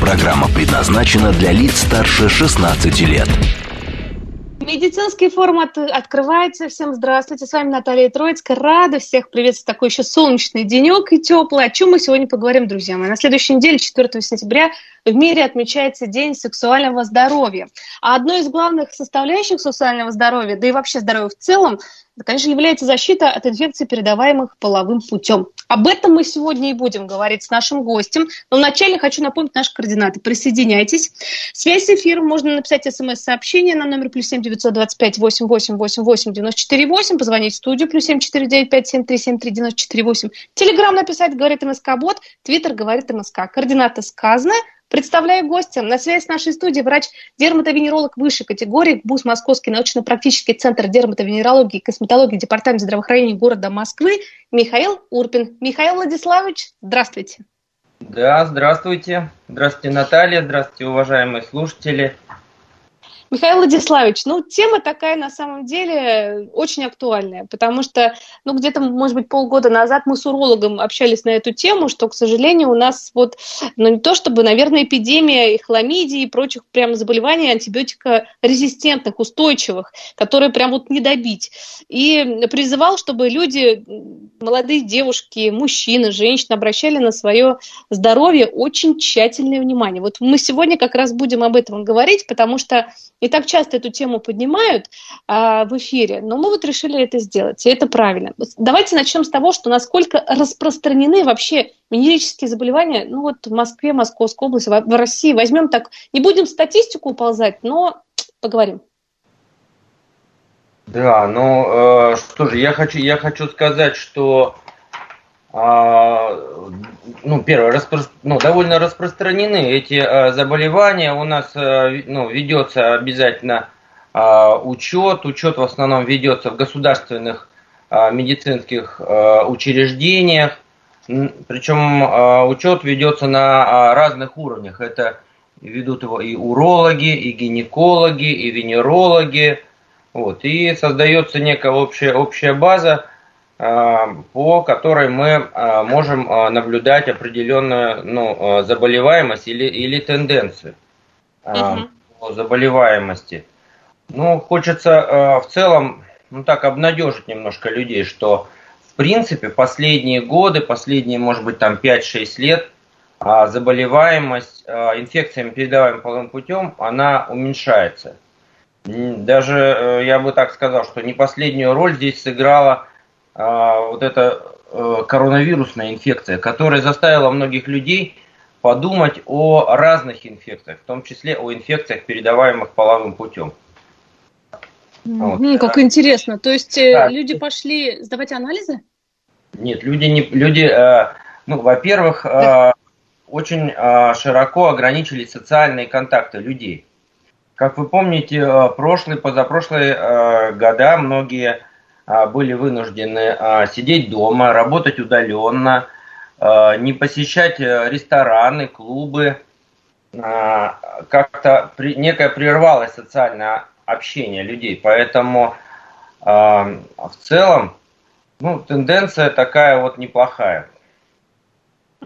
Программа предназначена для лиц старше 16 лет. Медицинский форум от, открывается. Всем здравствуйте. С вами Наталья Троицкая. Рада всех приветствовать такой еще солнечный денек и теплый. О чем мы сегодня поговорим, друзья мои? На следующей неделе, 4 сентября, в мире отмечается День сексуального здоровья. А одной из главных составляющих сексуального здоровья, да и вообще здоровья в целом, конечно, является защита от инфекций, передаваемых половым путем. Об этом мы сегодня и будем говорить с нашим гостем. Но вначале хочу напомнить наши координаты. Присоединяйтесь. Связь с эфиром можно написать смс-сообщение на номер плюс семь девятьсот двадцать пять восемь восемь восемь восемь девяносто четыре восемь. Позвонить в студию плюс семь четыре девять пять семь три семь три девяносто четыре восемь. Телеграмм написать говорит МСК Бот. Твиттер говорит МСК. Координаты сказаны. Представляю гостя. На связи с нашей студией врач-дерматовенеролог высшей категории БУС Московский научно-практический центр дерматовенерологии и косметологии Департамент здравоохранения города Москвы Михаил Урпин. Михаил Владиславович, здравствуйте. Да, здравствуйте. Здравствуйте, Наталья. Здравствуйте, уважаемые слушатели. Михаил Владиславович, ну, тема такая на самом деле очень актуальная, потому что, ну, где-то, может быть, полгода назад мы с урологом общались на эту тему, что, к сожалению, у нас вот, ну, не то чтобы, наверное, эпидемия и хламидии и прочих прям заболеваний антибиотикорезистентных, устойчивых, которые прям вот не добить. И призывал, чтобы люди, молодые девушки, мужчины, женщины обращали на свое здоровье очень тщательное внимание. Вот мы сегодня как раз будем об этом говорить, потому что и так часто эту тему поднимают а, в эфире, но мы вот решили это сделать, и это правильно. Давайте начнем с того, что насколько распространены вообще венерические заболевания, ну вот в Москве, Московской области, в России. Возьмем так, не будем статистику уползать, но поговорим. Да, ну э, что же, я хочу, я хочу сказать, что ну, первое, распро... ну, довольно распространены эти а, заболевания. У нас а, ну, ведется обязательно а, учет. Учет в основном ведется в государственных а, медицинских а, учреждениях. Причем а, учет ведется на а, разных уровнях. Это ведут его и урологи, и гинекологи, и венерологи. Вот. И создается некая общая, общая база, а, по которой мы а, можем а, наблюдать определенную ну, заболеваемость или, или тенденцию угу. по заболеваемости. Ну, хочется в целом, ну так, обнадежить немножко людей, что в принципе последние годы, последние, может быть, там 5-6 лет, заболеваемость инфекциями, передаваемым половым путем, она уменьшается. Даже э, я бы так сказал, что не последнюю роль здесь сыграла вот эта э, коронавирусная инфекция, которая заставила многих людей подумать о разных инфекциях, в том числе о инфекциях, передаваемых половым путем. Вот. Mm, как интересно. То есть э, да. люди пошли сдавать анализы? Нет, люди не люди. Э, ну, во-первых, да. очень широко ограничили социальные контакты людей. Как вы помните, прошлые, позапрошлые года многие а, были вынуждены а, сидеть дома, работать удаленно, а, не посещать э, рестораны, клубы. Как-то некое прервалось социальное общение людей. Поэтому в целом ну, тенденция такая вот неплохая.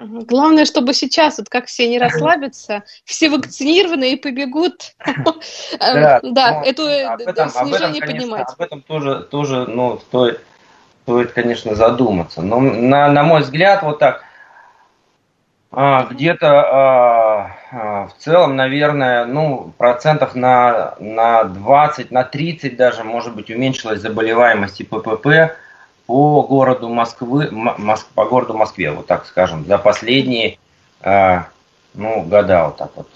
Главное, чтобы сейчас, вот как все не расслабятся, все вакцинированы и побегут, да, ну, эту э, снижение поднимать. Об этом тоже, тоже ну, стоит, стоит, конечно, задуматься. Но на, на мой взгляд, вот так, а, где-то а, а, в целом, наверное, ну, процентов на, на 20, на 30 даже, может быть, уменьшилась заболеваемость и ППП по городу Москвы, Моск, по городу Москве, вот так скажем, за последние э, ну, года вот так вот.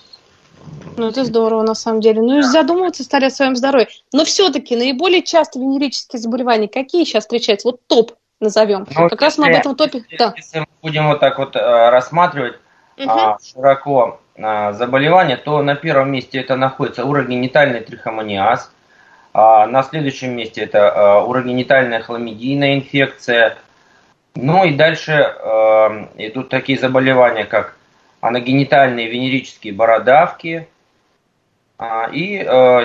Ну, это здорово, на самом деле. Ну, и задумываться стали о своем здоровье. Но все-таки наиболее часто венерические заболевания какие сейчас встречаются? Вот топ назовем. Ну, как раз мы об этом топе... Если, да. если мы будем вот так вот э, рассматривать угу. а, широко, заболевания, то на первом месте это находится урогенитальный трихомониаз, а на следующем месте это урогенитальная хламидийная инфекция. Ну и дальше идут такие заболевания, как аногенитальные венерические бородавки и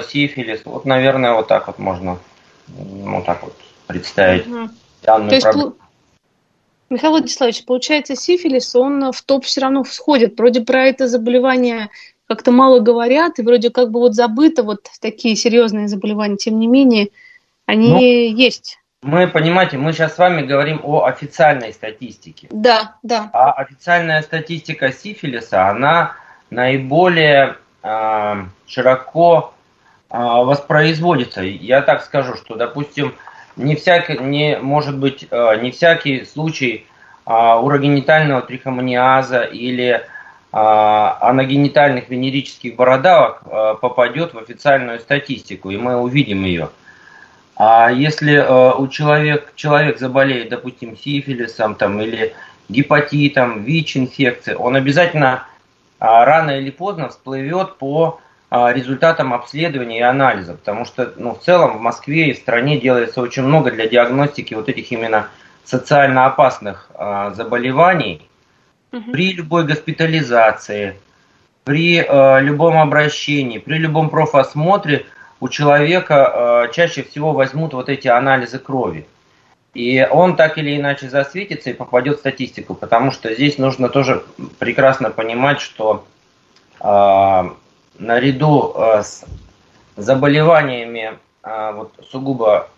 сифилис. Вот, наверное, вот так вот можно вот так вот представить угу. данную То есть, проблему. Михаил Владиславович, получается, сифилис, он в топ все равно входит. Вроде про это заболевание как-то мало говорят, и вроде как бы вот забыто вот такие серьезные заболевания, тем не менее, они ну, есть. Мы, понимаете, мы сейчас с вами говорим о официальной статистике. Да, да. А официальная статистика сифилиса, она наиболее э, широко э, воспроизводится. Я так скажу, что, допустим, не всякий, не, может быть, э, не всякий случай а, урогенитального трихомониаза или а, аногенитальных венерических бородавок э, попадет в официальную статистику, и мы увидим ее. А если э, у человека человек заболеет, допустим, сифилисом там, или гепатитом, ВИЧ-инфекцией, он обязательно рано или поздно всплывет по а, результатам обследования и анализа, потому что ну, в целом в Москве и в стране делается очень много для диагностики вот этих именно социально опасных а, заболеваний. Угу. При любой госпитализации, при а, любом обращении, при любом профосмотре у человека а, чаще всего возьмут вот эти анализы крови. И он так или иначе засветится и попадет в статистику, потому что здесь нужно тоже прекрасно понимать, что а, наряду э, с заболеваниями э, вот, сугубо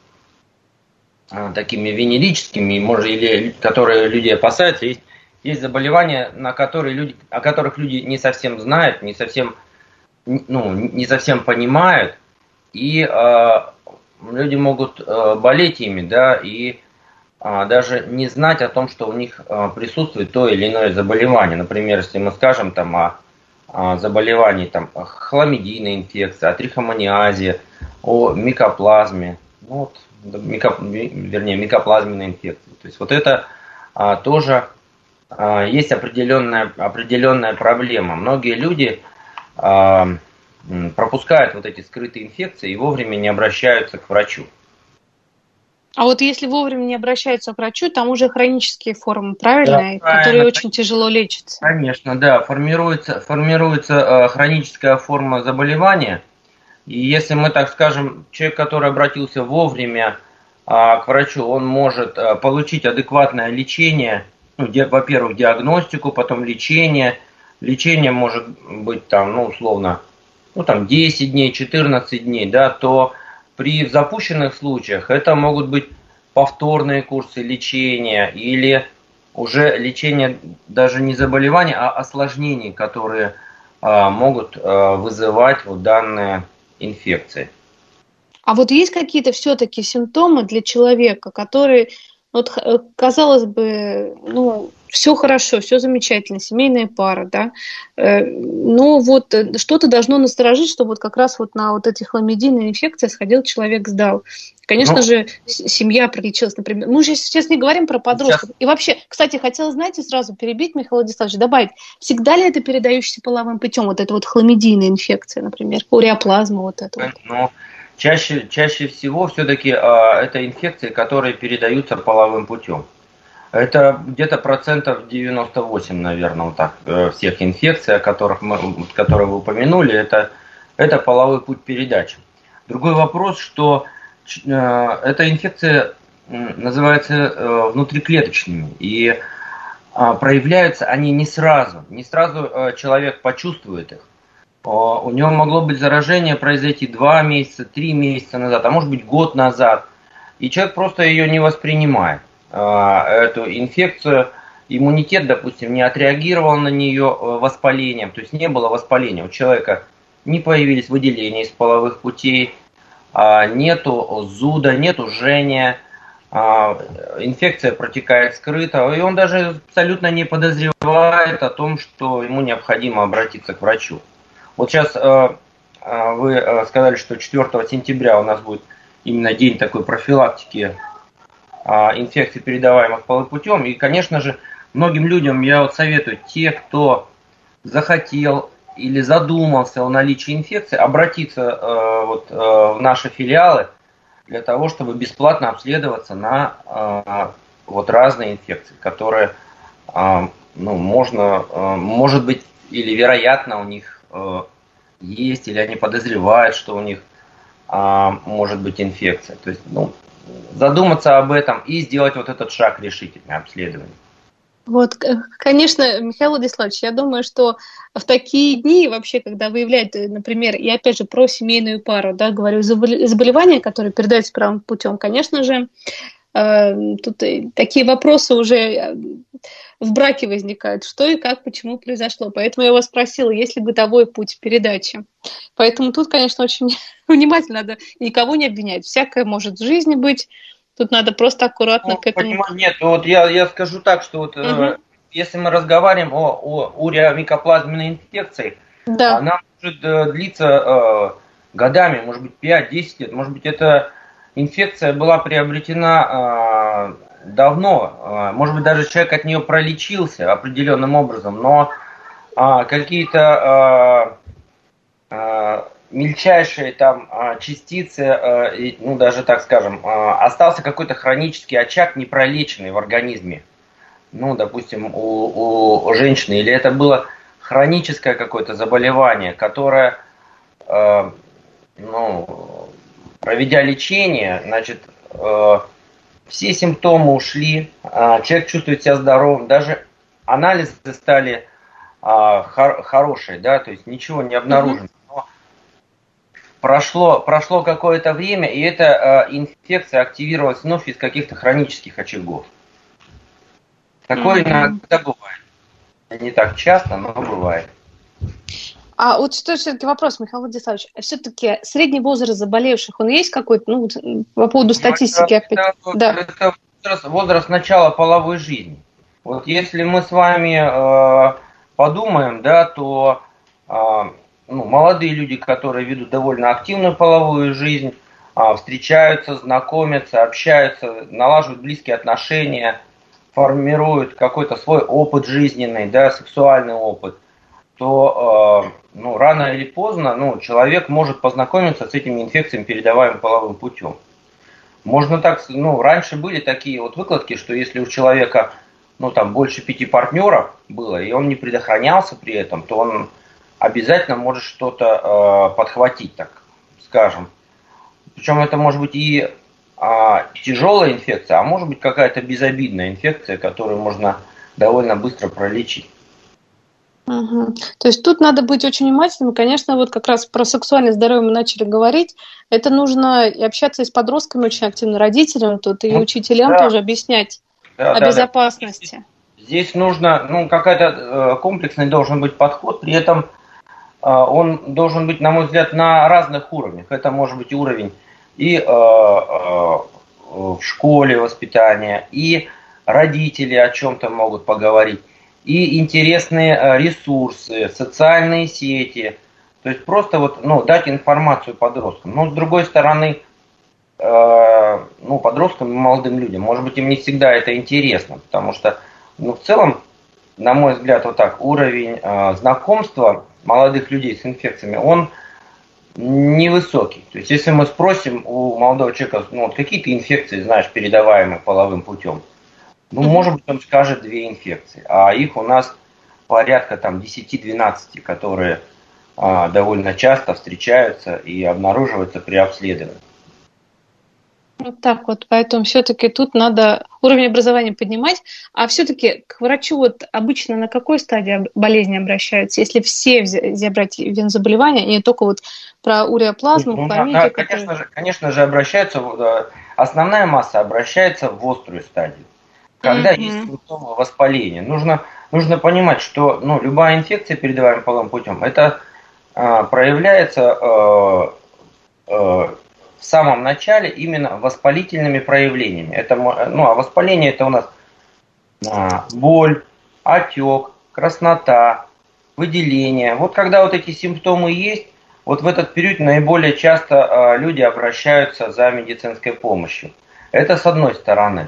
э, такими венерическими, может, или которые люди опасаются, есть, есть заболевания, на которые люди, о которых люди не совсем знают, не совсем, ну, не совсем понимают, и э, люди могут э, болеть ими, да, и э, даже не знать о том, что у них э, присутствует то или иное заболевание. Например, если мы скажем там о а, заболеваний, там, хламидийная инфекция, о трихомониазе, о микоплазме, ну, вот, мико, вернее, микоплазменной инфекции. То есть вот это а, тоже есть определенная, определенная проблема. Многие люди а, пропускают вот эти скрытые инфекции и вовремя не обращаются к врачу. А вот если вовремя не обращаются к врачу, там уже хронические формы, правильно? Да, правильно. Которые очень тяжело лечатся. Конечно, да. Формируется, формируется э, хроническая форма заболевания. И если мы, так скажем, человек, который обратился вовремя к врачу, он может получить адекватное лечение, ну, во-первых, диагностику, потом лечение. Лечение может быть там, ну, условно, ну, там 10 дней, 14 дней, да, то при запущенных случаях это могут быть повторные курсы лечения или уже лечение даже не заболеваний, а осложнений, которые а, могут а, вызывать вот данные инфекции. А вот есть какие-то все-таки симптомы для человека, которые, вот, казалось бы, ну, все хорошо, все замечательно, семейная пара, да, э, но вот э, что-то должно насторожить, чтобы вот как раз вот на вот эти хламидийные инфекции сходил человек, сдал. Конечно ну, же, семья пролечилась, например. Мы же сейчас не говорим про подростков. Сейчас. И вообще, кстати, хотела, знаете, сразу перебить, Михаил Владиславович, добавить, всегда ли это передающийся половым путем, вот эта вот хламидийная инфекция, например, уреоплазма вот это вот? Ну, чаще, чаще всего все-таки а, это инфекции, которые передаются половым путем. Это где-то процентов 98, наверное, вот так, э, всех инфекций, о которых мы, которые вы упомянули, это, это половой путь передачи. Другой вопрос, что э, эта инфекция называется э, внутриклеточными, и э, проявляются они не сразу, не сразу э, человек почувствует их. У него могло быть заражение произойти 2 месяца, 3 месяца назад, а может быть год назад, и человек просто ее не воспринимает. А, эту инфекцию, иммунитет, допустим, не отреагировал на нее э, воспалением, то есть не было воспаления. У человека не появились выделения из половых путей, а, нету зуда, нету жжения, а, инфекция протекает скрыто, и он даже абсолютно не подозревает о том, что ему необходимо обратиться к врачу. Вот сейчас э, э, вы сказали, что 4 сентября у нас будет именно день такой профилактики а, инфекций, передаваемых половым путем. И, конечно же, многим людям я вот советую, те, кто захотел или задумался о наличии инфекции, обратиться э, вот, э, в наши филиалы для того, чтобы бесплатно обследоваться на э, вот разные инфекции, которые э, ну, можно, э, может быть, или вероятно у них э, есть, или они подозревают, что у них э, может быть инфекция. То есть, ну, задуматься об этом и сделать вот этот шаг решительное обследование. Вот, конечно, Михаил Владиславович, я думаю, что в такие дни вообще, когда выявляют, э, например, и опять же про семейную пару, да, говорю, заболевания, которые передаются правым путем, конечно же, э, тут такие вопросы уже э, в браке возникают, что и как, почему произошло. Поэтому я вас спросила, есть ли бытовой путь передачи. Поэтому тут, конечно, очень внимательно надо никого не обвинять. Всякое может в жизни быть, Тут надо просто аккуратно ну, к этому... Понимаю, нет, вот я, я скажу так, что вот угу. э, если мы разговариваем о, о уреомикоплазменной инфекции, да. она может э, длиться э, годами, может быть 5-10 лет, может быть это инфекция была приобретена э, давно, э, может быть даже человек от нее пролечился определенным образом, но э, какие-то э, мельчайшие там а, частицы, а, ну даже так скажем, а, остался какой-то хронический очаг непролеченный в организме. Ну, допустим, у, у женщины, или это было хроническое какое-то заболевание, которое, ну, проведя лечение, значит, все симптомы ушли, человек чувствует себя здоровым, даже анализы стали хорошие, да, то есть ничего не обнаружено прошло, прошло какое-то время, и эта э, инфекция активировалась вновь из каких-то хронических очагов. Такое mm-hmm. иногда бывает. Не так часто, но бывает. А вот что все-таки вопрос, Михаил Владиславович, все-таки средний возраст заболевших, он есть какой-то, ну, по поводу ну, статистики это, опять? Это, да. это возраст, возраст начала половой жизни. Вот если мы с вами э, подумаем, да, то э, ну, молодые люди, которые ведут довольно активную половую жизнь, а, встречаются, знакомятся, общаются, налаживают близкие отношения, формируют какой-то свой опыт жизненный, да, сексуальный опыт, то а, ну, рано или поздно ну, человек может познакомиться с этими инфекциями, передаваемым половым путем. Можно так, ну, раньше были такие вот выкладки, что если у человека, ну, там, больше пяти партнеров было, и он не предохранялся при этом, то он обязательно может что-то э, подхватить, так скажем. Причем это может быть и э, тяжелая инфекция, а может быть какая-то безобидная инфекция, которую можно довольно быстро пролечить. Угу. То есть тут надо быть очень внимательным. Конечно, вот как раз про сексуальное здоровье мы начали говорить. Это нужно и общаться и с подростками очень активно, родителям тут, и ну, учителям да. тоже объяснять да, о да, безопасности. Да. Здесь, нужно, ну, какая-то э, комплексный должен быть подход, при этом а, он должен быть, на мой взгляд, на разных уровнях. Это может быть уровень и э, э, в школе воспитания, и родители о чем-то могут поговорить, и интересные э, ресурсы, социальные сети. То есть просто вот, ну, дать информацию подросткам. Но с другой стороны, э, ну, подросткам и молодым людям, может быть, им не всегда это интересно, потому что, ну, в целом, на мой взгляд, вот так, уровень э, знакомства молодых людей с инфекциями, он невысокий. То есть, если мы спросим у молодого человека, ну, вот какие ты инфекции знаешь, передаваемые половым путем, ну, может быть, он скажет две инфекции, а их у нас порядка там 10-12, которые а, довольно часто встречаются и обнаруживаются при обследовании. Вот так вот, поэтому все-таки тут надо уровень образования поднимать, а все-таки к врачу вот обычно на какой стадии болезни обращаются, если все взять брать венозаболевания, не только вот про уреоплазму, ну, хламидию, да, которые... конечно, же, конечно же обращаются, э, основная масса обращается в острую стадию, когда mm-hmm. есть симптомы воспаления. Нужно, нужно понимать, что ну, любая инфекция, передаваемая половым путем, это э, проявляется э, э, в самом начале именно воспалительными проявлениями. Это, ну, а воспаление это у нас а, боль, отек, краснота, выделение. Вот когда вот эти симптомы есть, вот в этот период наиболее часто а, люди обращаются за медицинской помощью. Это с одной стороны.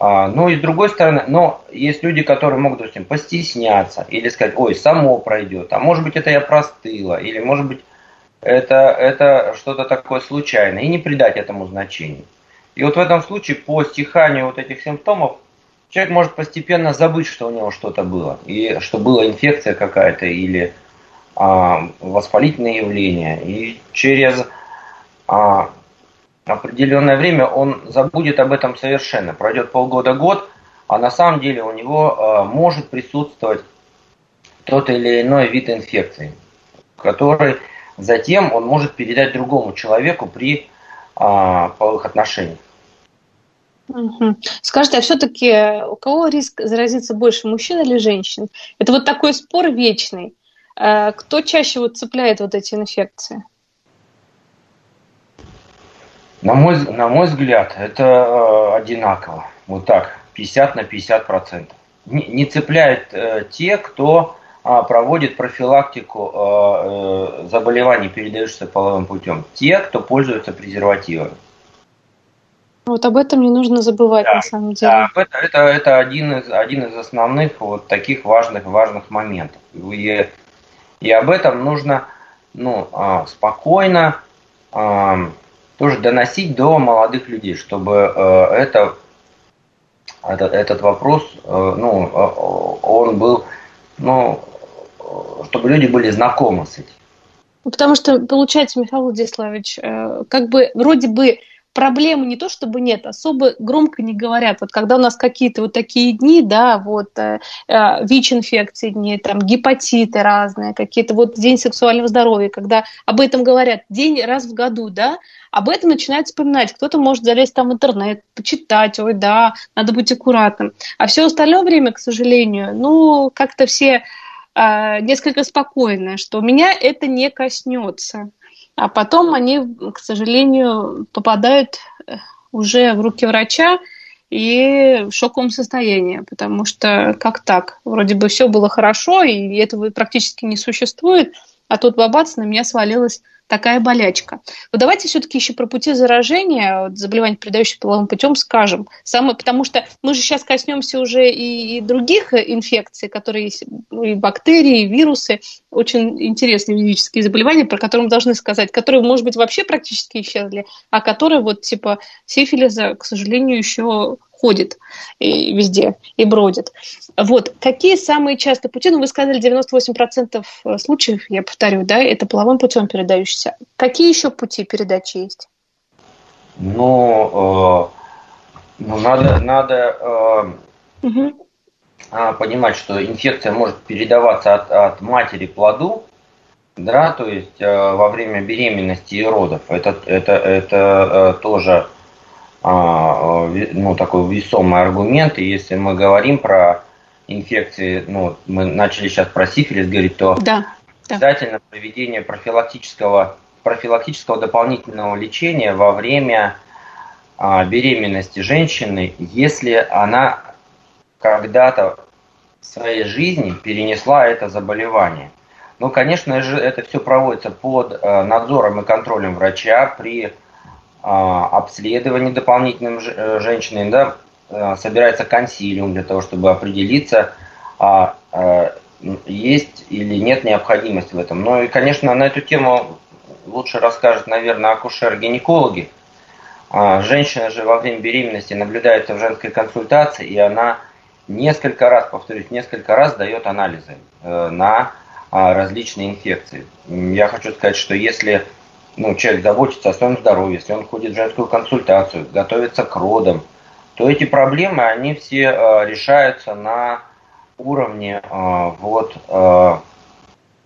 А, ну и с другой стороны, но есть люди, которые могут, допустим, постесняться или сказать, ой, само пройдет, а может быть это я простыла, или может быть это, это что-то такое случайное, и не придать этому значению. И вот в этом случае по стиханию вот этих симптомов человек может постепенно забыть, что у него что-то было, и что была инфекция какая-то или а, воспалительное явление, и через а, определенное время он забудет об этом совершенно. Пройдет полгода-год, а на самом деле у него а, может присутствовать тот или иной вид инфекции, который затем он может передать другому человеку при а, половых отношениях. Скажите, а все-таки у кого риск заразиться больше, мужчин или женщин? Это вот такой спор вечный. А кто чаще вот цепляет вот эти инфекции? На мой, на мой взгляд, это э, одинаково. Вот так, 50 на 50 процентов. Не, не цепляют э, те, кто э, проводит профилактику э, э, заболеваний, передающихся половым путем. Те, кто пользуется презервативами. Вот об этом не нужно забывать да, на самом деле. Да, это, это, это один, из, один из основных вот таких важных, важных моментов. И, и об этом нужно ну, а, спокойно, тоже доносить до молодых людей, чтобы э, это, этот, этот вопрос, э, ну, э, он был, ну, чтобы люди были знакомы с этим. Потому что, получается, Михаил Владиславович, как бы вроде бы проблемы не то чтобы нет, особо громко не говорят. Вот когда у нас какие-то вот такие дни, да, вот э, э, ВИЧ-инфекции дни, там гепатиты разные, какие-то вот день сексуального здоровья, когда об этом говорят день раз в году, да, об этом начинают вспоминать. Кто-то может залезть там в интернет, почитать, ой, да, надо быть аккуратным. А все остальное время, к сожалению, ну, как-то все э, несколько спокойно, что меня это не коснется а потом они, к сожалению, попадают э, уже в руки врача и в шоковом состоянии, потому что как так? Вроде бы все было хорошо, и этого практически не существует, а тут бабац на меня свалилась такая болячка. Вот давайте все-таки еще про пути заражения, заболеваний, передающих половым путем, скажем. Самое, потому что мы же сейчас коснемся уже и, и других инфекций, которые есть, ну, и бактерии, и вирусы, очень интересные физические заболевания, про которые мы должны сказать, которые, может быть, вообще практически исчезли, а которые вот типа сифилиса, к сожалению, еще ходит и везде и бродит. Вот. Какие самые частые пути? Ну, вы сказали, 98% э, случаев, я повторю, да, это половым путем передающиеся. Какие еще пути передачи есть? Ну, э, ну надо, надо э, угу. понимать, что инфекция может передаваться от, от матери к плоду, да, то есть э, во время беременности и родов. Это, это, это э, тоже ну, такой весомый аргумент. И если мы говорим про инфекции, ну, мы начали сейчас про сифилис говорить, то да, обязательно да. проведение профилактического, профилактического дополнительного лечения во время а, беременности женщины, если она когда-то в своей жизни перенесла это заболевание. Ну, конечно же, это все проводится под э, надзором и контролем врача при а, обследований дополнительным э, женщиной, да, э, собирается консилиум для того, чтобы определиться, а, а, есть или нет необходимости в этом. Ну и, конечно, на эту тему лучше расскажет, наверное, акушер-гинекологи. Женщина же во время беременности наблюдается в женской консультации, и она несколько раз, повторюсь, несколько раз дает анализы э, на различные инфекции. Я хочу сказать, что если ну, человек заботится о своем здоровье, если он ходит в женскую консультацию, готовится к родам, то эти проблемы, они все э, решаются на уровне э, вот, э,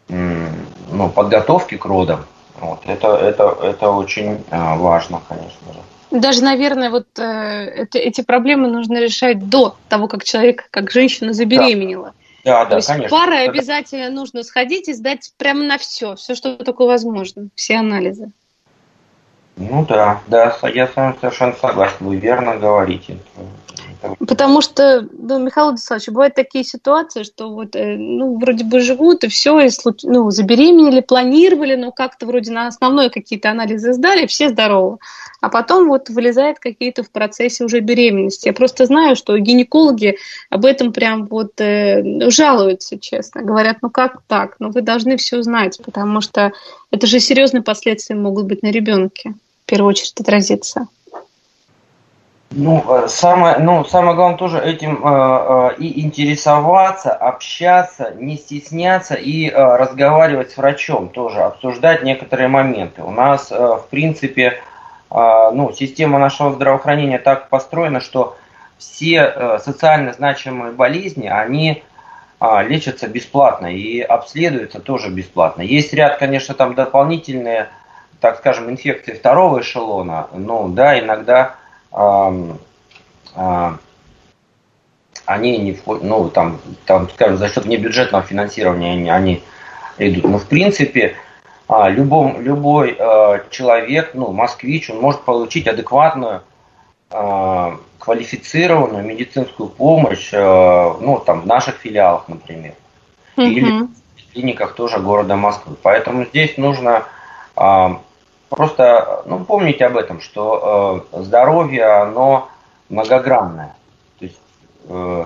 ну, подготовки к родам. Вот, это, это, это очень э, важно, конечно же. Даже, наверное, вот э, это, эти проблемы нужно решать до того, как человек, как женщина забеременела. Да. Да, да, То есть конечно. пары Это... обязательно нужно сходить и сдать прямо на все, все, что только возможно, все анализы. Ну да, да, я с вами совершенно согласен, вы верно говорите. Потому что, ну, Михаил Владиславович, бывают такие ситуации, что вот, э, ну, вроде бы живут, и все, и, ну, забеременели, планировали, но как-то вроде на основной какие-то анализы сдали, все здоровы. А потом вот вылезает какие-то в процессе уже беременности. Я просто знаю, что гинекологи об этом прям вот э, жалуются, честно. Говорят, ну как так? Ну вы должны все знать, потому что это же серьезные последствия могут быть на ребенке. В первую очередь отразиться. Ну, э, самое, ну, самое главное тоже этим э, э, и интересоваться, общаться, не стесняться и э, разговаривать с врачом тоже, обсуждать некоторые моменты. У нас, э, в принципе, э, ну, система нашего здравоохранения так построена, что все э, социально значимые болезни, они э, лечатся бесплатно и обследуются тоже бесплатно. Есть ряд, конечно, там дополнительные, так скажем, инфекции второго эшелона, ну, да, иногда они не входят, ну, там, там, скажем, за счет небюджетного финансирования они, они идут. Но, в принципе, а, любом, любой а, человек, ну, москвич, он может получить адекватную, квалифицированную медицинскую помощь, ну, там, в наших филиалах, например. Mm-hmm. Или в клиниках тоже города Москвы. Поэтому здесь нужно Просто ну, помните об этом, что э, здоровье, оно многогранное. То есть э,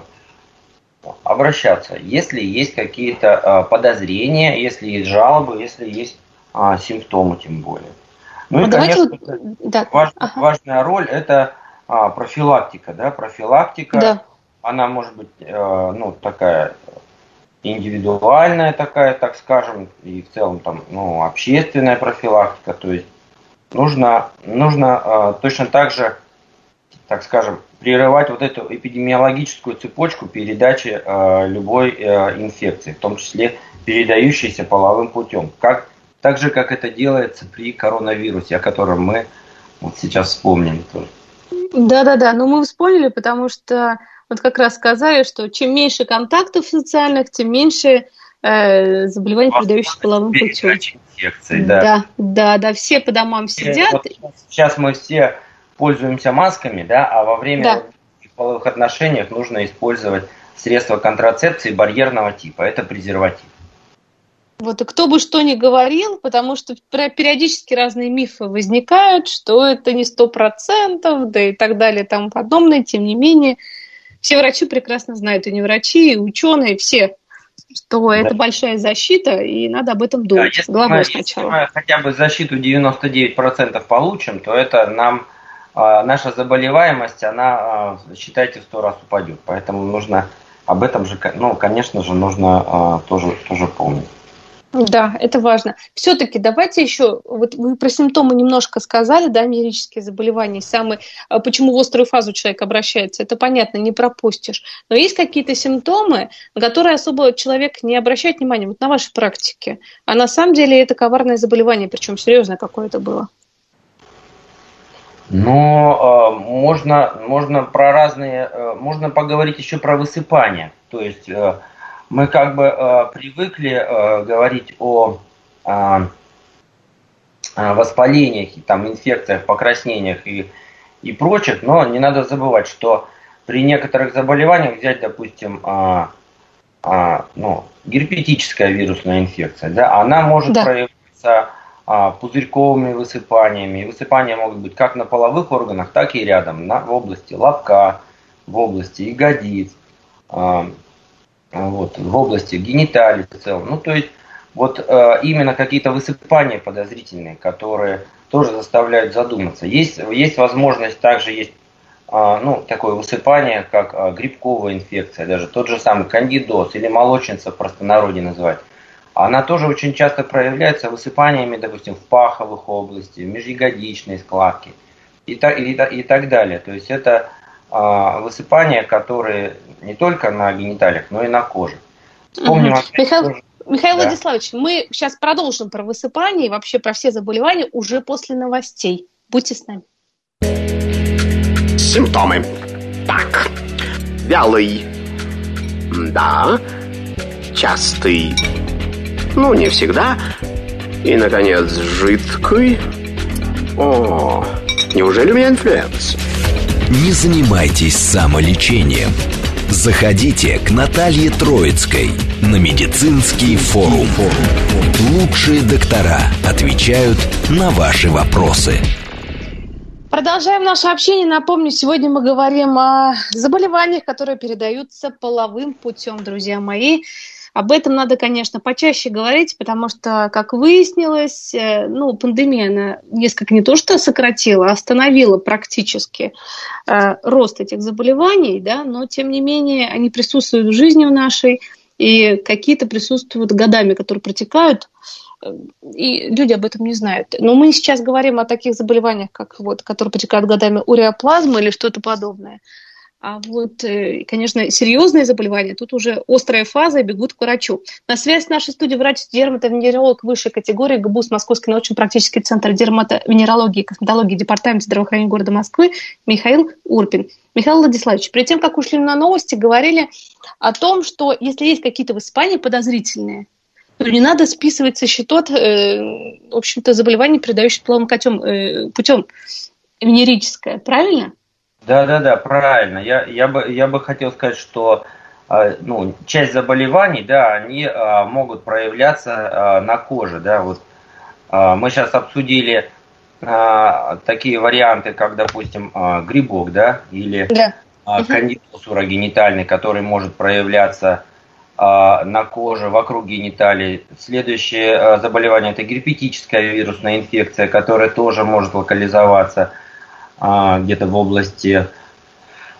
обращаться, если есть какие-то э, подозрения, если есть жалобы, если есть э, симптомы, тем более. Ну, ну и, конечно, вот... да. важ, ага. важная роль это а, профилактика, да, профилактика, да. она может быть, э, ну, такая индивидуальная такая, так скажем, и в целом там, ну, общественная профилактика, то есть нужно, нужно э, точно так же, так скажем, прерывать вот эту эпидемиологическую цепочку передачи э, любой э, инфекции, в том числе передающейся половым путем. Как, так же, как это делается при коронавирусе, о котором мы вот сейчас вспомнили тоже. Да-да-да, но мы вспомнили, потому что вот как раз сказали, что чем меньше контактов социальных, тем меньше э, заболеваний, передающихся половым путем. Инфекции, да. да, да, да, все по домам сидят. Вот сейчас мы все пользуемся масками, да, а во время да. половых отношениях нужно использовать средства контрацепции барьерного типа. Это презерватив. Вот, и кто бы что ни говорил, потому что периодически разные мифы возникают, что это не сто процентов, да и так далее и тому подобное. Тем не менее, все врачи прекрасно знают, и не врачи, и ученые, все что да. это большая защита, и надо об этом думать да, если головой мы, сначала. Если мы хотя бы защиту 99% получим, то это нам а, наша заболеваемость, она, а, считайте, в сто раз упадет. Поэтому нужно об этом же, ну, конечно же, нужно а, тоже, тоже помнить. Да, это важно. Все-таки давайте еще, вот вы про симптомы немножко сказали, да, мирические заболевания, самые, а, почему в острую фазу человек обращается, это понятно, не пропустишь. Но есть какие-то симптомы, на которые особо человек не обращает внимания, вот на вашей практике. А на самом деле это коварное заболевание, причем серьезное какое-то было. Но э, можно, можно про разные, э, можно поговорить еще про высыпание. То есть э, мы как бы э, привыкли э, говорить о э, воспалениях, там, инфекциях, покраснениях и, и прочих, но не надо забывать, что при некоторых заболеваниях, взять, допустим, э, э, ну, герпетическая вирусная инфекция, да, она может да. проявиться э, пузырьковыми высыпаниями. И высыпания могут быть как на половых органах, так и рядом, на, в области лобка, в области ягодиц. Э, вот, в области гениталий в целом. Ну, то есть, вот э, именно какие-то высыпания подозрительные, которые тоже заставляют задуматься. Есть, есть возможность, также есть э, ну, такое высыпание, как э, грибковая инфекция, даже тот же самый кандидоз или молочница в простонародье называть. Она тоже очень часто проявляется высыпаниями, допустим, в паховых области, в межягодичной складке и так, и, и так далее. То есть это а, высыпания, которые не только на гениталиях, но и на коже. Вспомним угу. Михаил, тоже... Михаил да. Владиславович, мы сейчас продолжим про высыпание и вообще про все заболевания уже после новостей. Будьте с нами. Симптомы. Так, вялый. Да. Частый. Ну, не всегда. И, наконец, жидкий. О, неужели у меня инфлюэнца? Не занимайтесь самолечением. Заходите к Наталье Троицкой на медицинский форум. Лучшие доктора отвечают на ваши вопросы. Продолжаем наше общение. Напомню, сегодня мы говорим о заболеваниях, которые передаются половым путем, друзья мои. Об этом надо, конечно, почаще говорить, потому что, как выяснилось, э, ну, пандемия, она несколько не то что сократила, а остановила практически э, рост этих заболеваний, да, но, тем не менее, они присутствуют в жизни в нашей, и какие-то присутствуют годами, которые протекают, э, и люди об этом не знают. Но мы сейчас говорим о таких заболеваниях, как вот, которые протекают годами уреоплазма или что-то подобное. А вот, э, конечно, серьезные заболевания, тут уже острая фаза и бегут к врачу. На связь с нашей студией врач-дерматовенеролог высшей категории ГБУС Московский научно-практический центр дерматовенерологии и косметологии Департамента здравоохранения города Москвы Михаил Урпин. Михаил Владиславович, перед тем, как ушли на новости, говорили о том, что если есть какие-то в Испании подозрительные, то не надо списывать со счетов, э, в общем-то, заболеваний, передающих половым путем, э, путем венерическое. Правильно? Да, да, да, правильно. Я, я, бы, я бы хотел сказать, что а, ну, часть заболеваний, да, они а, могут проявляться а, на коже, да, вот мы сейчас обсудили такие варианты, как, допустим, грибок, да, или да. кандидоз урогенитальный, который может проявляться на коже, вокруг гениталий. Следующее заболевание – это герпетическая вирусная инфекция, которая тоже может локализоваться – где-то в области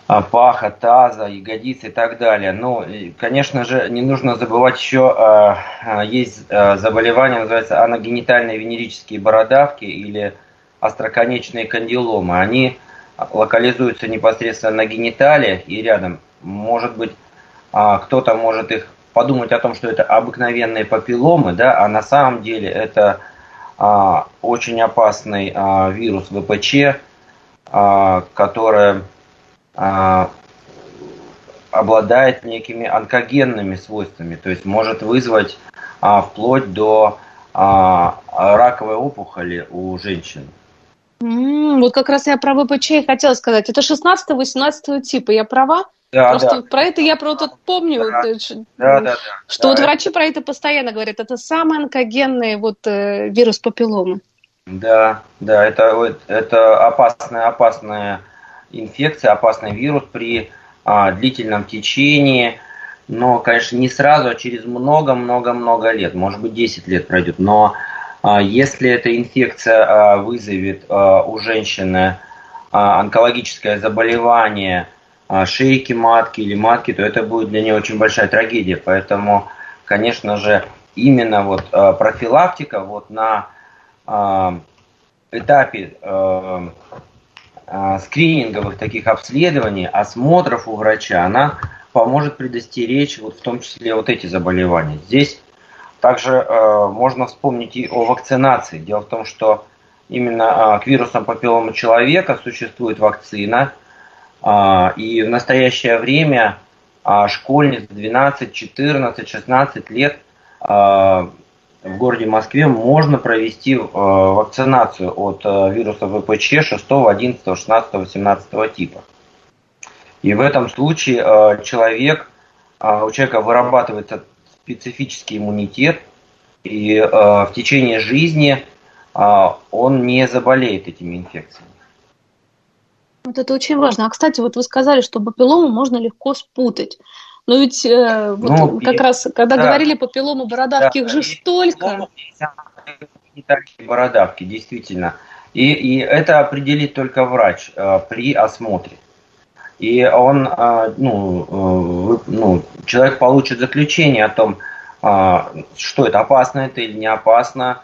а, паха, таза, ягодицы и так далее. Ну, конечно же, не нужно забывать еще, а, есть заболевание, называется аногенитальные венерические бородавки или остроконечные кандиломы. Они локализуются непосредственно на гениталиях и рядом. Может быть, кто-то может их подумать о том, что это обыкновенные папилломы, да, а на самом деле это очень опасный вирус ВПЧ, а, которая а, обладает некими онкогенными свойствами, то есть может вызвать а, вплоть до раковой опухоли у женщин. Mm, вот как раз я про ВПЧ и хотела сказать. Это 16-18 типа, я права? Да, Просто да. про это я про это помню, да, что, да, да, что да, вот врачи про это постоянно говорят. Это самый онкогенный вот э, вирус папилломы. Да, да, это, это опасная, опасная инфекция, опасный вирус при а, длительном течении, но, конечно, не сразу, а через много-много-много лет, может быть, 10 лет пройдет. Но а, если эта инфекция а, вызовет а, у женщины а, онкологическое заболевание а, шейки матки или матки, то это будет для нее очень большая трагедия. Поэтому, конечно же, именно вот а, профилактика вот на этапе а, а, скрининговых таких обследований, осмотров у врача, она поможет предостеречь вот в том числе вот эти заболевания. Здесь также э, можно вспомнить и о вакцинации. Дело в том, что именно э, к вирусам папиллома человека существует вакцина, э, и в настоящее время э, школьниц 12, 14, 16 лет в городе Москве можно провести э, вакцинацию от э, вируса ВПЧ 6, 11, 16, 18 типа. И в этом случае э, человек, у человека вырабатывается специфический иммунитет, и в течение жизни он не заболеет этими инфекциями. Вот это очень важно. А, кстати, вот вы сказали, что папиллому можно легко спутать. Но ведь э, вот ну, как и, раз, когда да, говорили папиллому бородавки, да, их же столько. Бородавки, действительно. И, и это определит только врач э, при осмотре. И он, э, ну, э, ну, человек получит заключение о том, э, что это опасно это или не опасно,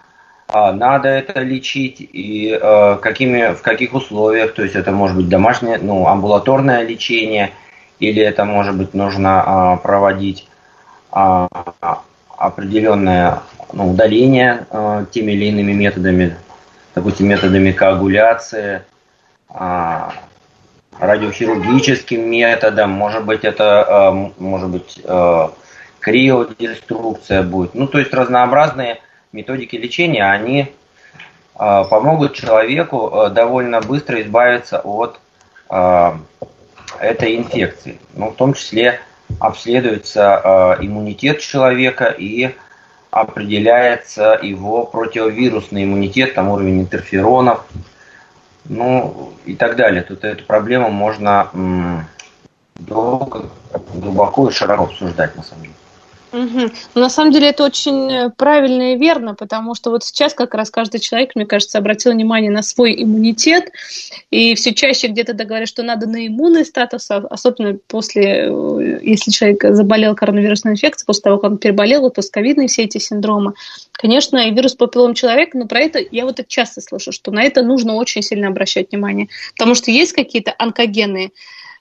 э, надо это лечить и э, какими, в каких условиях, то есть это может быть домашнее, ну, амбулаторное лечение – или это может быть нужно а, проводить а, определенное ну, удаление а, теми или иными методами, допустим, методами коагуляции, радиохирургическим методом, может быть, это может быть криодеструкция будет. Ну, то есть разнообразные методики лечения, они помогут человеку довольно быстро избавиться от этой инфекции. Ну, в том числе обследуется иммунитет человека и определяется его противовирусный иммунитет, там уровень интерферонов, ну и так далее. Тут эту проблему можно долго, глубоко и широко обсуждать, на самом деле. Угу. На самом деле это очень э, правильно и верно, потому что вот сейчас как раз каждый человек, мне кажется, обратил внимание на свой иммунитет, и все чаще где-то говорят, что надо на иммунный статус, а особенно после, э, если человек заболел коронавирусной инфекцией, после того, как он переболел, вот постковидные все эти синдромы. Конечно, и вирус папиллом человека, но про это я вот это часто слышу, что на это нужно очень сильно обращать внимание, потому что есть какие-то онкогенные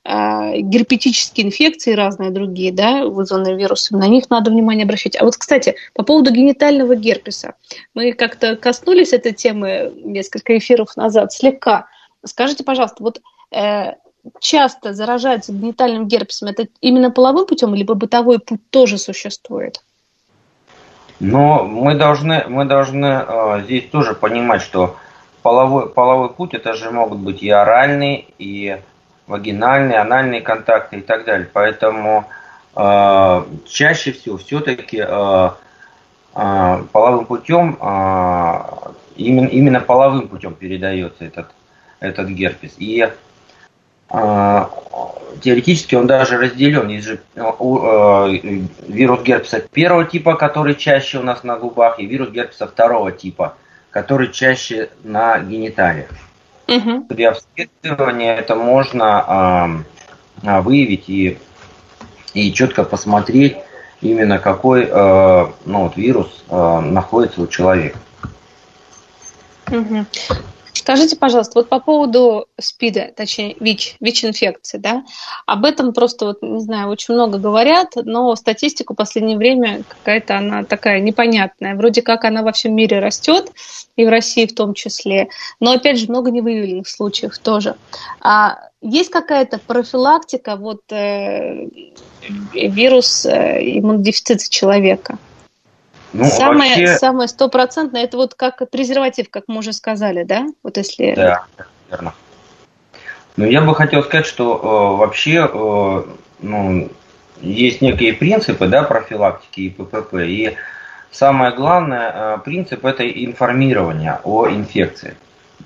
герпетические инфекции разные другие, да, вызванные вирусами, на них надо внимание обращать. А вот, кстати, по поводу генитального герпеса. Мы как-то коснулись этой темы несколько эфиров назад, слегка. Скажите, пожалуйста, вот э, часто заражаются генитальным герпесом, это именно половым путем, либо бытовой путь тоже существует? Но мы должны, мы должны э, здесь тоже понимать, что половой, половой путь это же могут быть и оральный, и вагинальные, анальные контакты и так далее. Поэтому э, чаще всего все-таки э, э, половым путем, э, именно, именно половым путем передается этот, этот герпес. И э, теоретически он даже разделен. Есть же э, э, вирус герпеса первого типа, который чаще у нас на губах, и вирус герпеса второго типа, который чаще на гениталиях. Угу. При обследовании это можно а, выявить и, и четко посмотреть именно какой а, ну, вот, вирус а, находится у человека. Угу. Скажите, пожалуйста, вот по поводу СПИДа, точнее ВИЧ, ВИЧ-инфекции, да, об этом просто, вот, не знаю, очень много говорят, но статистика в последнее время какая-то она такая непонятная. Вроде как она во всем мире растет, и в России в том числе, но опять же много невыявленных случаев тоже. А есть какая-то профилактика вот э, вирус э, иммунодефицита человека? Ну, самое, вообще... самое стопроцентное, это вот как презерватив, как мы уже сказали, да? Вот если... Да, верно. Ну, я бы хотел сказать, что э, вообще э, ну, есть некие принципы да, профилактики и ППП. И самое главное, э, принцип это информирование о инфекции.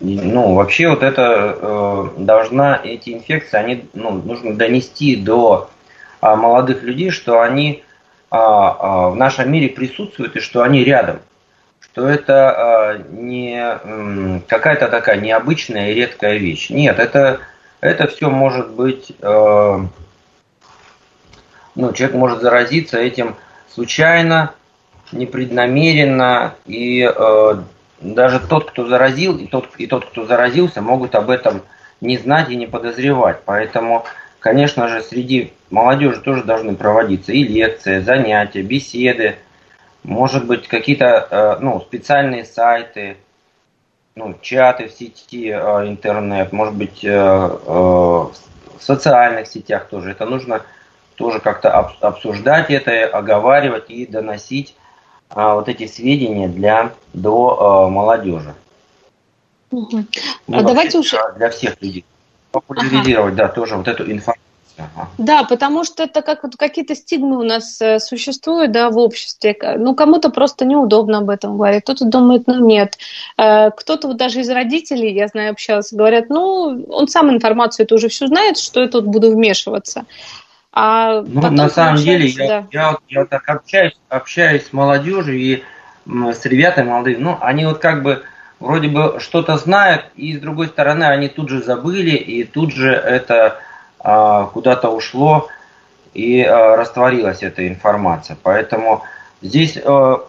И, ну, вообще вот это э, должна, эти инфекции, они, ну, нужно донести до э, молодых людей, что они в нашем мире присутствуют и что они рядом. Что это а, не какая-то такая необычная и редкая вещь. Нет, это, это все может быть, ну, человек может заразиться этим случайно, непреднамеренно, и даже тот, кто заразил, и тот, и тот, кто заразился, могут об этом не знать и не подозревать. Поэтому Конечно же, среди молодежи тоже должны проводиться и лекции, занятия, беседы, может быть, какие-то э, ну, специальные сайты, ну, чаты в сети э, интернет, может быть, э, в социальных сетях тоже. Это нужно тоже как-то обсуждать это, оговаривать и доносить вот эти сведения для, до молодежи. Угу. Ну, а давайте уже... Для всех людей популяризировать, ага. да, тоже вот эту информацию. Ага. Да, потому что это как вот какие-то стигмы у нас э, существуют, да, в обществе. Ну, кому-то просто неудобно об этом говорить, кто-то думает, ну, нет. Э, кто-то вот даже из родителей, я знаю, общался, говорят, ну, он сам информацию эту уже всю знает, что я тут буду вмешиваться. А ну, потом, на самом деле, да. я, я, я так общаюсь, общаюсь с молодежью и с ребятами молодыми, ну, они вот как бы вроде бы что-то знают, и с другой стороны они тут же забыли, и тут же это а, куда-то ушло и а, растворилась эта информация. Поэтому здесь а,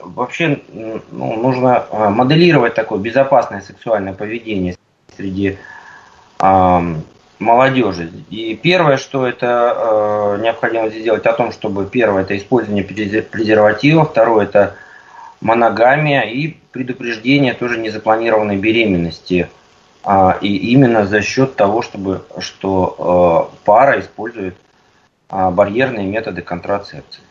вообще ну, нужно моделировать такое безопасное сексуальное поведение среди молодежи. И первое, что это э, необходимо сделать, о том, чтобы первое это использование презерватива, второе это моногамия и предупреждение тоже незапланированной беременности. А, и именно за счет того, чтобы, что э, пара использует а, барьерные методы контрацепции.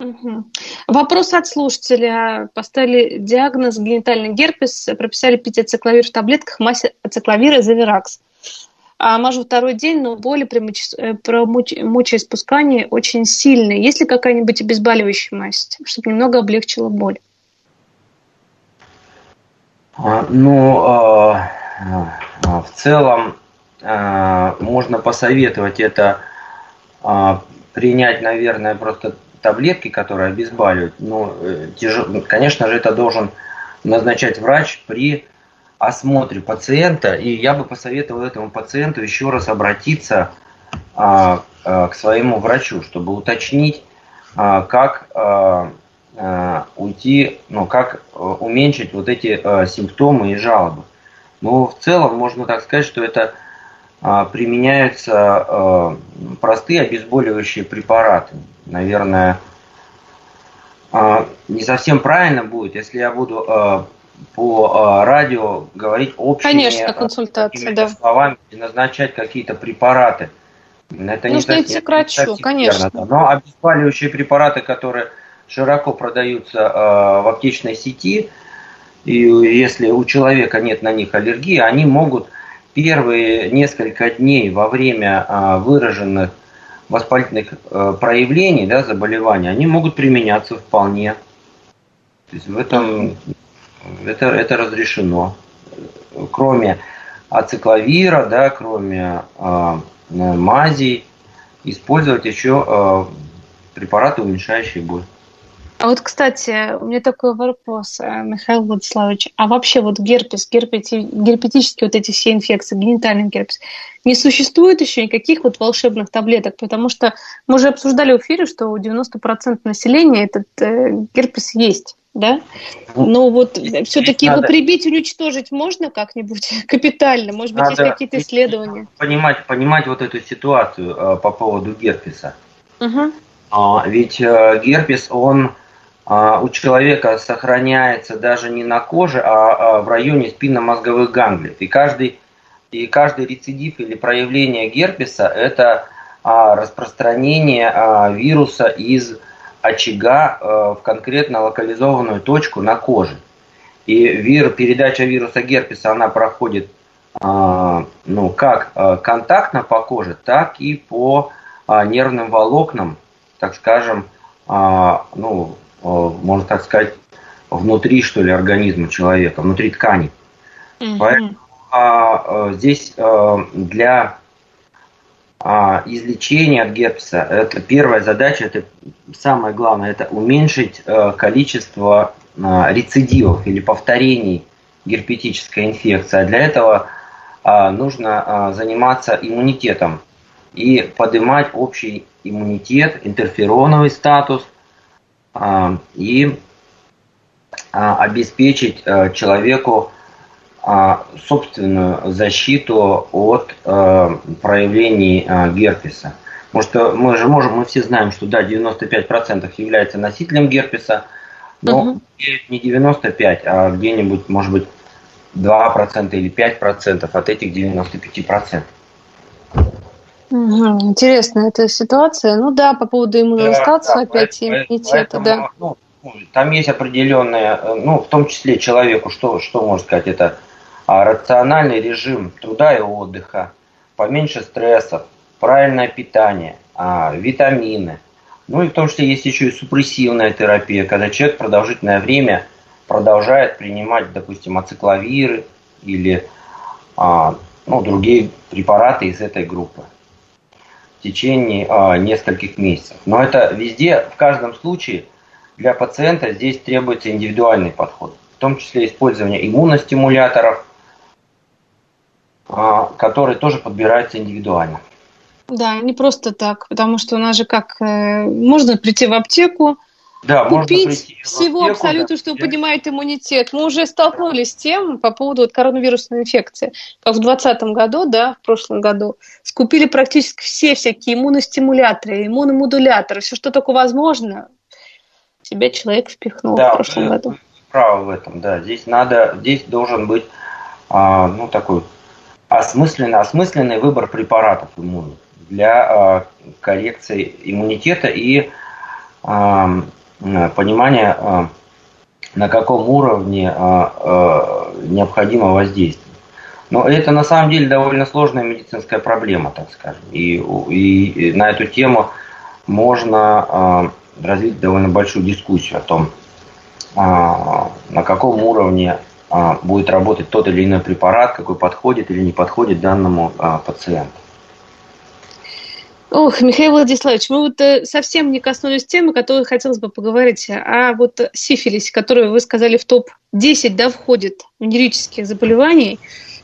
Угу. Вопрос от слушателя. Поставили диагноз генитальный герпес, прописали пить ацикловир в таблетках, массе ацикловира и завиракс. а мажу второй день, но боли при, моче, э, при мочеиспускании очень сильные. Есть ли какая-нибудь обезболивающая мазь, чтобы немного облегчила боль? А, ну, а, в целом можно посоветовать это принять, наверное, просто таблетки, которые обезболивают. Ну, э, конечно же, это должен назначать врач при осмотре пациента. И я бы посоветовал этому пациенту еще раз обратиться а, а, к своему врачу, чтобы уточнить, а, как а, а, уйти, ну, как э, уменьшить вот эти а, симптомы и жалобы. Но в целом можно так сказать, что это применяются простые обезболивающие препараты. Наверное, не совсем правильно будет, если я буду по радио говорить общими Конечно, консультация, да. словами и назначать какие-то препараты. Это Нужно не идти к врачу, конечно. Верно, Но обезболивающие препараты, которые широко продаются в аптечной сети, и если у человека нет на них аллергии, они могут первые несколько дней во время а, выраженных воспалительных э, проявлений да, заболевания, они могут применяться вполне. То есть в этом это, это разрешено. Кроме ацикловира, да, кроме э, мазей, использовать еще э, препараты, уменьшающие боль. А вот, кстати, у меня такой вопрос, э, Михаил Владиславович. А вообще вот герпес, герпети, герпетические вот эти все инфекции, генитальный герпес, не существует еще никаких вот волшебных таблеток? Потому что мы уже обсуждали в эфире, что у 90% населения этот э, герпес есть. Да? Ну, Но вот все-таки его прибить, уничтожить можно как-нибудь капитально? Может быть, есть какие-то исследования? Понимать, понимать вот эту ситуацию э, по поводу герпеса. Угу. А, ведь э, герпес, он у человека сохраняется даже не на коже, а, а в районе спинномозговых ганглиев. И каждый, и каждый рецидив или проявление герпеса – это а, распространение вируса из очага в конкретно локализованную точку на коже. И вир, передача вируса герпеса, она проходит ну, как контактно по коже, так и по нервным волокнам, так скажем, ну, можно так сказать, внутри, что ли, организма человека, внутри ткани. Mm-hmm. Поэтому а, а, здесь а, для а, излечения от герпеса, это первая задача, это самое главное, это уменьшить а, количество а, рецидивов или повторений герпетической инфекции. А для этого а, нужно а, заниматься иммунитетом и поднимать общий иммунитет, интерфероновый статус, и а, обеспечить а, человеку собственную защиту от проявлений герпеса. Потому что мы же можем, мы все знаем, что да, 95% является носителем герпеса, но угу. не 95, а где-нибудь, может быть, 2% или 5% от этих 95%. Угу, интересная эта ситуация. Ну да, по поводу иммуностации да, опять да, иммунитета, да. Ну, там есть определенные, ну, в том числе человеку, что, что можно сказать, это а, рациональный режим труда и отдыха, поменьше стрессов, правильное питание, а, витамины. Ну и в том числе есть еще и супрессивная терапия, когда человек продолжительное время продолжает принимать, допустим, ацикловиры или а, ну, другие препараты из этой группы в течение а, нескольких месяцев. Но это везде, в каждом случае для пациента здесь требуется индивидуальный подход, в том числе использование иммуностимуляторов, а, которые тоже подбираются индивидуально. Да, не просто так, потому что у нас же как, э, можно прийти в аптеку, да, купить всего аптеку, абсолютно, да. что поднимает иммунитет. Мы уже столкнулись с тем по поводу вот коронавирусной инфекции, как в 2020 году, да, в прошлом году, скупили практически все всякие иммуностимуляторы, иммуномодуляторы, все, что только возможно, себя человек впихнул да, в прошлом году. Правы в этом, да. Здесь надо, здесь должен быть, а, ну, такой осмысленный, осмысленный выбор препаратов иммунных для а, коррекции иммунитета и а, понимание, э, на каком уровне э, необходимо воздействие. Но это на самом деле довольно сложная медицинская проблема, так скажем. И, и, на эту тему можно э, развить довольно большую дискуссию о том, э, на каком уровне э, будет работать тот или иной препарат, какой подходит или не подходит данному э, пациенту. Ох, Михаил Владиславович, мы вот э, совсем не коснулись темы, которую хотелось бы поговорить. А вот сифилис, который вы сказали в топ-10, да, входит венерических заболеваний.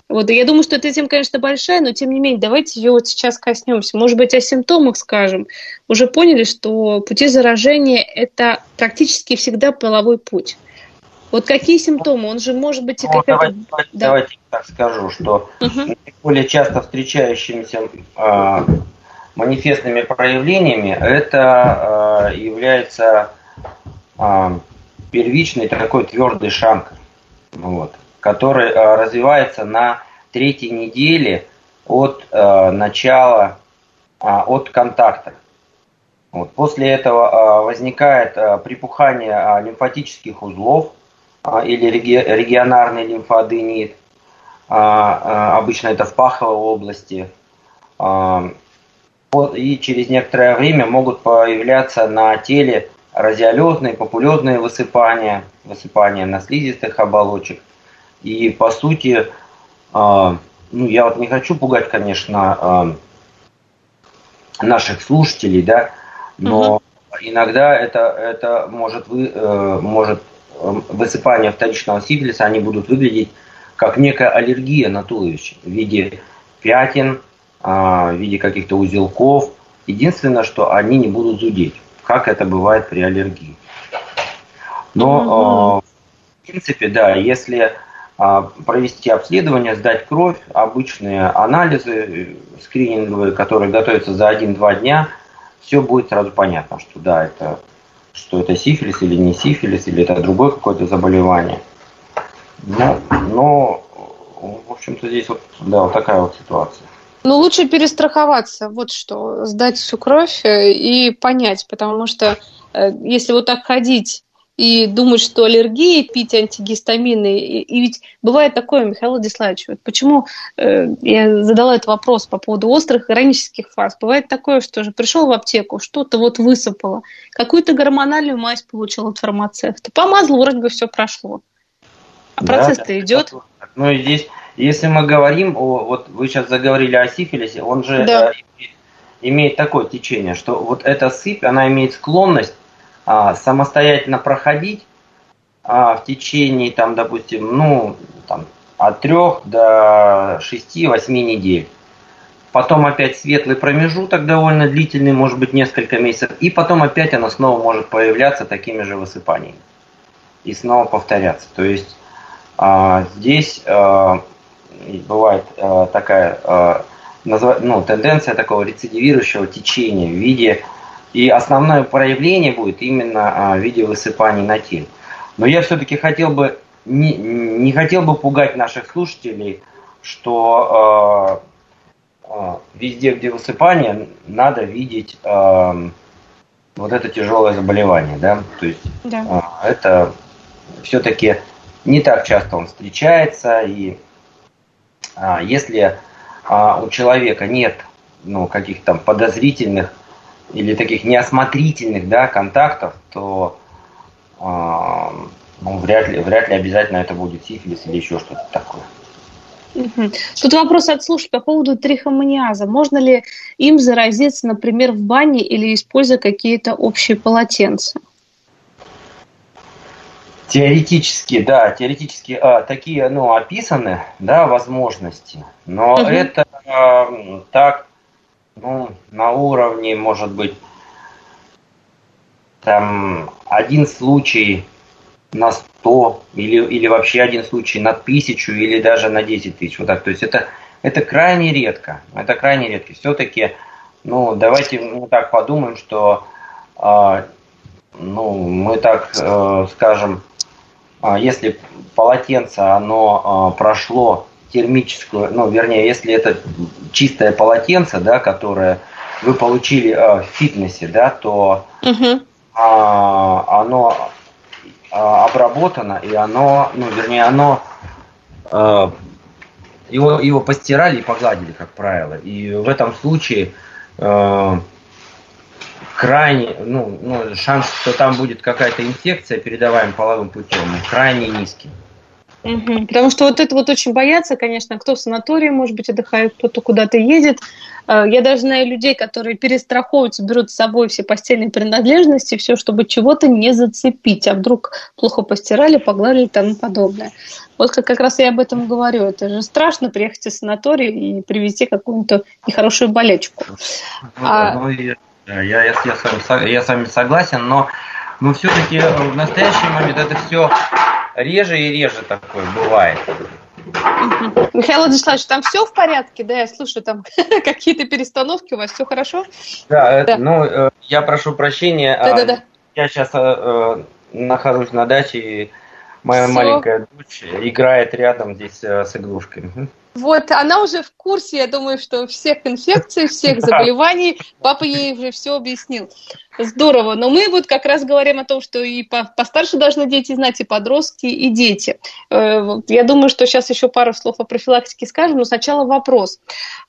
Вот, я думаю, что эта тема, конечно, большая, но тем не менее, давайте ее вот сейчас коснемся. Может быть, о симптомах скажем. Уже поняли, что пути заражения – это практически всегда половой путь. Вот какие симптомы? Он же может быть и ну, какая-то... Давайте, да. давайте так скажу, что угу. наиболее часто встречающимися э, манифестными проявлениями это э, является э, первичный такой твердый шанкр, вот, который э, развивается на третьей неделе от э, начала, э, от контакта. Вот. После этого э, возникает э, припухание э, лимфатических узлов э, или реги- регионарный лимфоаденит. Э, э, обычно это в паховой области. Э, и через некоторое время могут появляться на теле радиолетные, популетные высыпания, высыпания на слизистых оболочек. И по сути, а, ну я вот не хочу пугать, конечно, а, наших слушателей, да, но угу. иногда это, это может, вы, э, может э, высыпание вторичного сифилиса, они будут выглядеть как некая аллергия на туловище в виде пятен, в виде каких-то узелков. Единственное, что они не будут зудеть, как это бывает при аллергии. Но, в принципе, да, если а, провести обследование, сдать кровь, обычные анализы э, скрининговые, которые готовятся за 1-2 дня, все будет сразу понятно, что да, это что это сифилис или не сифилис, или это другое какое-то заболевание. Но, но в общем-то, здесь вот, да, вот такая вот ситуация. Ну, лучше перестраховаться, вот что, сдать всю кровь э, и понять, потому что э, если вот так ходить и думать, что аллергия, пить антигистамины, и, и ведь бывает такое, Михаил Владиславович, вот почему э, я задала этот вопрос по поводу острых хронических фаз. Бывает такое, что же пришел в аптеку, что-то вот высыпало, какую-то гормональную мазь получил от фармацевта, помазал, вроде бы все прошло. А процесс-то идет. Ну и здесь если мы говорим, о, вот вы сейчас заговорили о сифилисе, он же да. э, имеет такое течение, что вот эта сыпь, она имеет склонность а, самостоятельно проходить а, в течение, там, допустим, ну, там, от 3 до 6-8 недель. Потом опять светлый промежуток довольно длительный, может быть несколько месяцев, и потом опять она снова может появляться такими же высыпаниями и снова повторяться. То есть а, здесь а, бывает э, такая э, назва, ну, тенденция такого рецидивирующего течения в виде и основное проявление будет именно э, в виде высыпаний на теле. Но я все-таки хотел бы не, не хотел бы пугать наших слушателей, что э, э, везде, где высыпание, надо видеть э, вот это тяжелое заболевание, да, то есть да. э, это все-таки не так часто он встречается и если а, у человека нет ну, каких-то там подозрительных или таких неосмотрительных да, контактов, то а, ну, вряд, ли, вряд ли обязательно это будет сифилис или еще что-то такое. Тут вопрос от слушателей по поводу трихомониаза. Можно ли им заразиться, например, в бане или используя какие-то общие полотенца? Теоретически, да, теоретически а, такие, ну, описаны, да, возможности, но угу. это а, так, ну, на уровне, может быть, там, один случай на 100 или, или вообще один случай на тысячу или даже на 10 тысяч, вот так, то есть это, это крайне редко, это крайне редко, все-таки, ну, давайте ну, так подумаем, что, а, ну, мы так э, скажем, если полотенце, оно а, прошло термическую, ну, вернее, если это чистое полотенце, да, которое вы получили а, в фитнесе, да, то угу. оно обработано, и оно, ну, вернее, оно его, его постирали и погладили, как правило. И в этом случае крайне, ну, ну, шанс, что там будет какая-то инфекция, передаваемая половым путем, крайне низкий. Угу. Потому что вот это вот очень боятся, конечно, кто в санатории, может быть, отдыхает, кто-то куда-то едет. Э, я даже знаю людей, которые перестраховываются, берут с собой все постельные принадлежности, все, чтобы чего-то не зацепить, а вдруг плохо постирали, погладили и тому подобное. Вот как, как раз я об этом говорю. Это же страшно приехать в санаторий и привезти какую-то нехорошую болячку. Ну, а... ну, я, я, я, я, с вами, я с вами согласен, но, но все-таки в настоящий момент это все реже и реже такое бывает. Михаил Владиславович, там все в порядке, да? Я слушаю, там какие-то перестановки, у вас все хорошо? Да, да. ну, э, я прошу прощения. Да, да, да. Я сейчас э, э, нахожусь на даче, и моя все. маленькая дочь играет рядом здесь с игрушками. Вот, она уже в курсе, я думаю, что всех инфекций, всех заболеваний. Папа ей уже все объяснил. Здорово. Но мы вот как раз говорим о том, что и постарше должны дети знать, и подростки, и дети. Э, я думаю, что сейчас еще пару слов о профилактике скажем, но сначала вопрос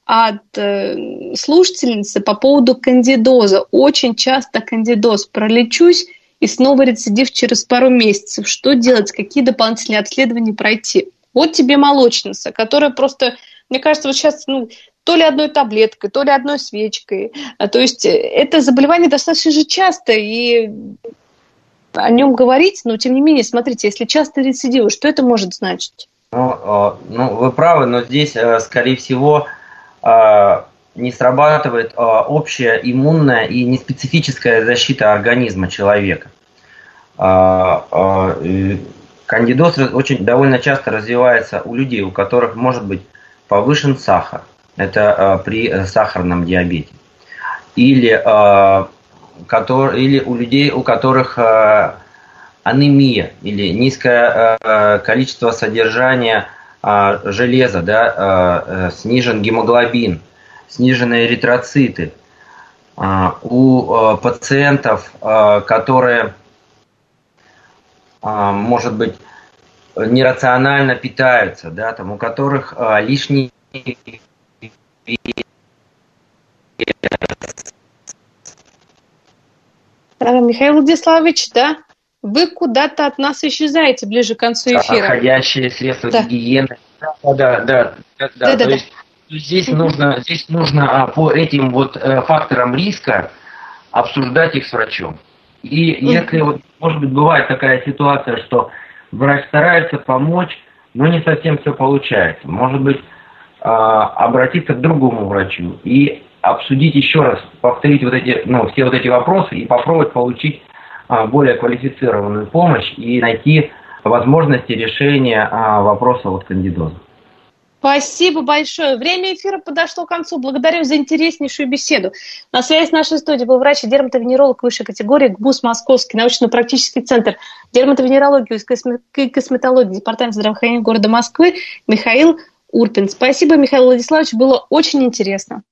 от э, слушательницы по поводу кандидоза. Очень часто кандидоз пролечусь, и снова рецидив через пару месяцев. Что делать? Какие дополнительные обследования пройти? Вот тебе молочница, которая просто, мне кажется, вот сейчас ну, то ли одной таблеткой, то ли одной свечкой. А, то есть э, это заболевание достаточно же часто, и о нем говорить, но тем не менее, смотрите, если часто рецидивы, что это может значить? Ну, а, ну вы правы, но здесь, э, скорее всего, не срабатывает общая иммунная и неспецифическая защита организма человека. Кандидоз очень довольно часто развивается у людей, у которых может быть повышен сахар. Это э, при сахарном диабете. Или, э, который, или у людей, у которых э, анемия или низкое э, количество содержания э, железа, да, э, снижен гемоглобин, снижены эритроциты. Э, у э, пациентов, э, которые может быть, нерационально питаются, да, там, у которых а, лишний Михаил Владиславович, да, вы куда-то от нас исчезаете ближе к концу эфира. Проходящие средства да. гигиены. Да, да, да. да, да, да, да. Есть, здесь нужно, здесь нужно а, по этим вот э, факторам риска обсуждать их с врачом. И если вот, может быть, бывает такая ситуация, что врач старается помочь, но не совсем все получается. Может быть, а, обратиться к другому врачу и обсудить еще раз, повторить вот эти, ну, все вот эти вопросы и попробовать получить а, более квалифицированную помощь и найти возможности решения а, вопроса вот кандидоза. Спасибо большое. Время эфира подошло к концу. Благодарю за интереснейшую беседу. На связи с нашей студией был врач и дерматовенеролог высшей категории ГБУС Московский научно-практический центр дерматовенерологии и косметологии Департамента здравоохранения города Москвы Михаил Урпин. Спасибо, Михаил Владиславович, было очень интересно.